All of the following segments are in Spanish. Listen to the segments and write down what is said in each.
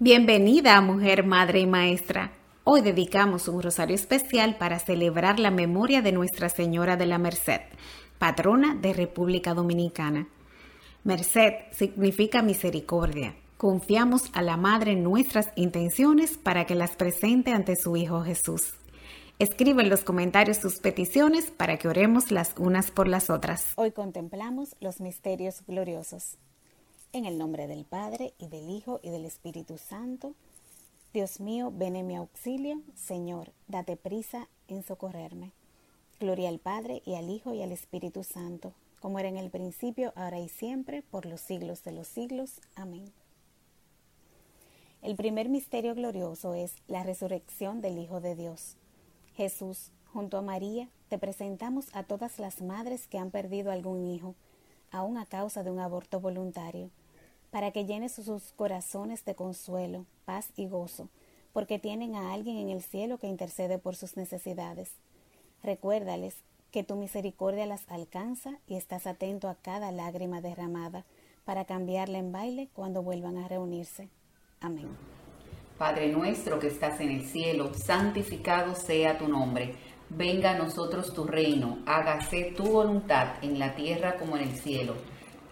Bienvenida, mujer, madre y maestra. Hoy dedicamos un rosario especial para celebrar la memoria de Nuestra Señora de la Merced, patrona de República Dominicana. Merced significa misericordia. Confiamos a la Madre nuestras intenciones para que las presente ante su Hijo Jesús. Escribe en los comentarios sus peticiones para que oremos las unas por las otras. Hoy contemplamos los misterios gloriosos. En el nombre del Padre, y del Hijo, y del Espíritu Santo. Dios mío, ven en mi auxilio. Señor, date prisa en socorrerme. Gloria al Padre, y al Hijo, y al Espíritu Santo, como era en el principio, ahora y siempre, por los siglos de los siglos. Amén. El primer misterio glorioso es la resurrección del Hijo de Dios. Jesús, junto a María, te presentamos a todas las madres que han perdido algún hijo, aún a causa de un aborto voluntario para que llenes sus corazones de consuelo, paz y gozo, porque tienen a alguien en el cielo que intercede por sus necesidades. Recuérdales que tu misericordia las alcanza y estás atento a cada lágrima derramada para cambiarla en baile cuando vuelvan a reunirse. Amén. Padre nuestro que estás en el cielo, santificado sea tu nombre. Venga a nosotros tu reino, hágase tu voluntad en la tierra como en el cielo.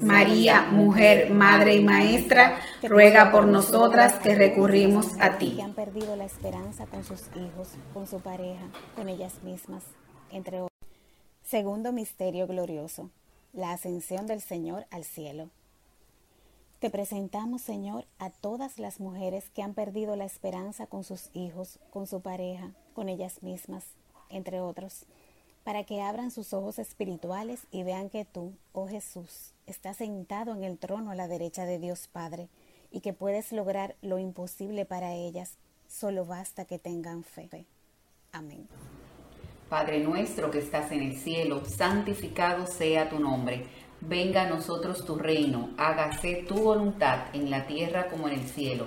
María, mujer, madre y maestra, ruega por nosotras que recurrimos a ti. Que han perdido la esperanza con sus hijos, con su pareja, con ellas mismas, entre otros. Segundo misterio glorioso, la ascensión del Señor al cielo. Te presentamos, Señor, a todas las mujeres que han perdido la esperanza con sus hijos, con su pareja, con ellas mismas, entre otros, para que abran sus ojos espirituales y vean que tú, oh Jesús, estás sentado en el trono a la derecha de Dios Padre y que puedes lograr lo imposible para ellas. Solo basta que tengan fe. Amén. Padre nuestro que estás en el cielo, santificado sea tu nombre Venga a nosotros tu reino, hágase tu voluntad en la tierra como en el cielo.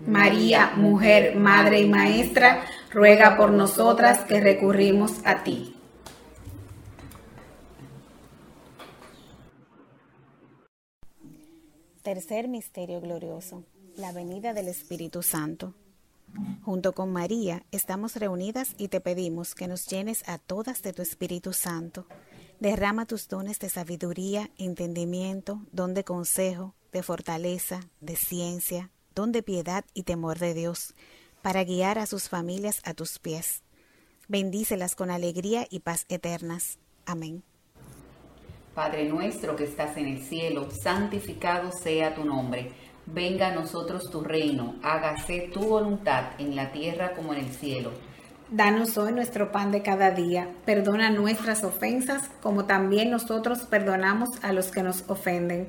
María, mujer, madre y maestra, ruega por nosotras que recurrimos a ti. Tercer misterio glorioso la venida del Espíritu Santo. Junto con María estamos reunidas y te pedimos que nos llenes a todas de tu Espíritu Santo. Derrama tus dones de sabiduría, entendimiento, don de consejo, de fortaleza, de ciencia, don de piedad y temor de Dios, para guiar a sus familias a tus pies. Bendícelas con alegría y paz eternas. Amén. Padre nuestro que estás en el cielo, santificado sea tu nombre Venga a nosotros tu reino, hágase tu voluntad en la tierra como en el cielo. Danos hoy nuestro pan de cada día, perdona nuestras ofensas como también nosotros perdonamos a los que nos ofenden.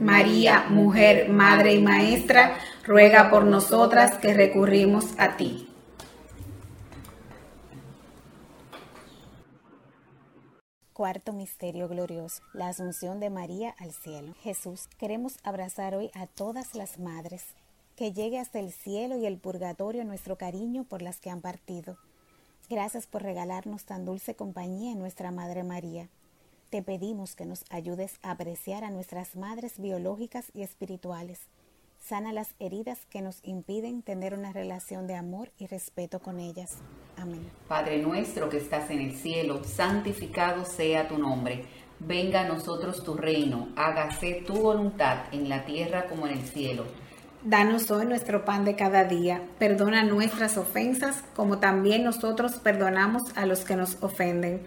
María, mujer, Madre y Maestra, ruega por nosotras que recurrimos a ti. Cuarto misterio glorioso, la asunción de María al cielo. Jesús, queremos abrazar hoy a todas las madres, que llegue hasta el cielo y el purgatorio nuestro cariño por las que han partido. Gracias por regalarnos tan dulce compañía en nuestra Madre María. Te pedimos que nos ayudes a apreciar a nuestras madres biológicas y espirituales. Sana las heridas que nos impiden tener una relación de amor y respeto con ellas. Amén. Padre nuestro que estás en el cielo, santificado sea tu nombre. Venga a nosotros tu reino, hágase tu voluntad en la tierra como en el cielo. Danos hoy nuestro pan de cada día. Perdona nuestras ofensas como también nosotros perdonamos a los que nos ofenden.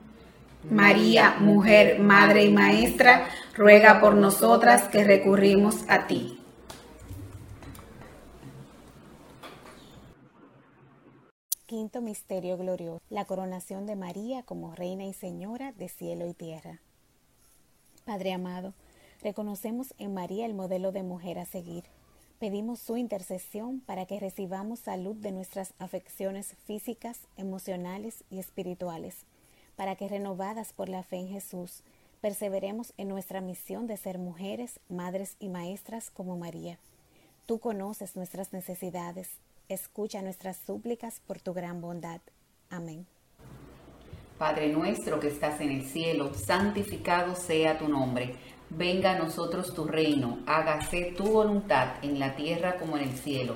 María, mujer, madre y maestra, ruega por nosotras que recurrimos a ti. Quinto Misterio Glorioso, la coronación de María como Reina y Señora de cielo y tierra. Padre amado, reconocemos en María el modelo de mujer a seguir. Pedimos su intercesión para que recibamos salud de nuestras afecciones físicas, emocionales y espirituales, para que renovadas por la fe en Jesús, perseveremos en nuestra misión de ser mujeres, madres y maestras como María. Tú conoces nuestras necesidades escucha nuestras súplicas por tu gran bondad. Amén. Padre nuestro que estás en el cielo, santificado sea tu nombre. Venga a nosotros tu reino, hágase tu voluntad en la tierra como en el cielo.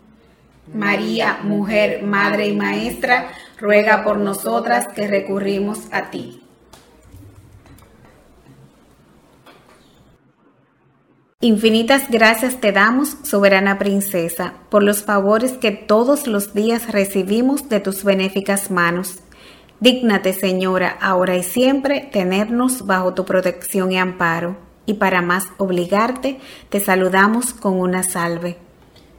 María, mujer, madre y maestra, ruega por nosotras que recurrimos a ti. Infinitas gracias te damos, soberana princesa, por los favores que todos los días recibimos de tus benéficas manos. Dígnate, Señora, ahora y siempre, tenernos bajo tu protección y amparo, y para más obligarte, te saludamos con una salve.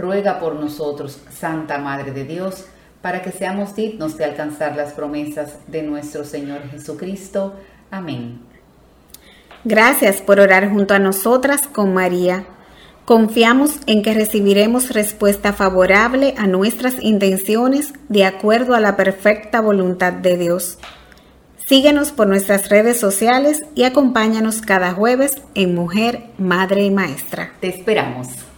ruega por nosotros, Santa Madre de Dios, para que seamos dignos de alcanzar las promesas de nuestro Señor Jesucristo. Amén. Gracias por orar junto a nosotras con María. Confiamos en que recibiremos respuesta favorable a nuestras intenciones de acuerdo a la perfecta voluntad de Dios. Síguenos por nuestras redes sociales y acompáñanos cada jueves en Mujer, Madre y Maestra. Te esperamos.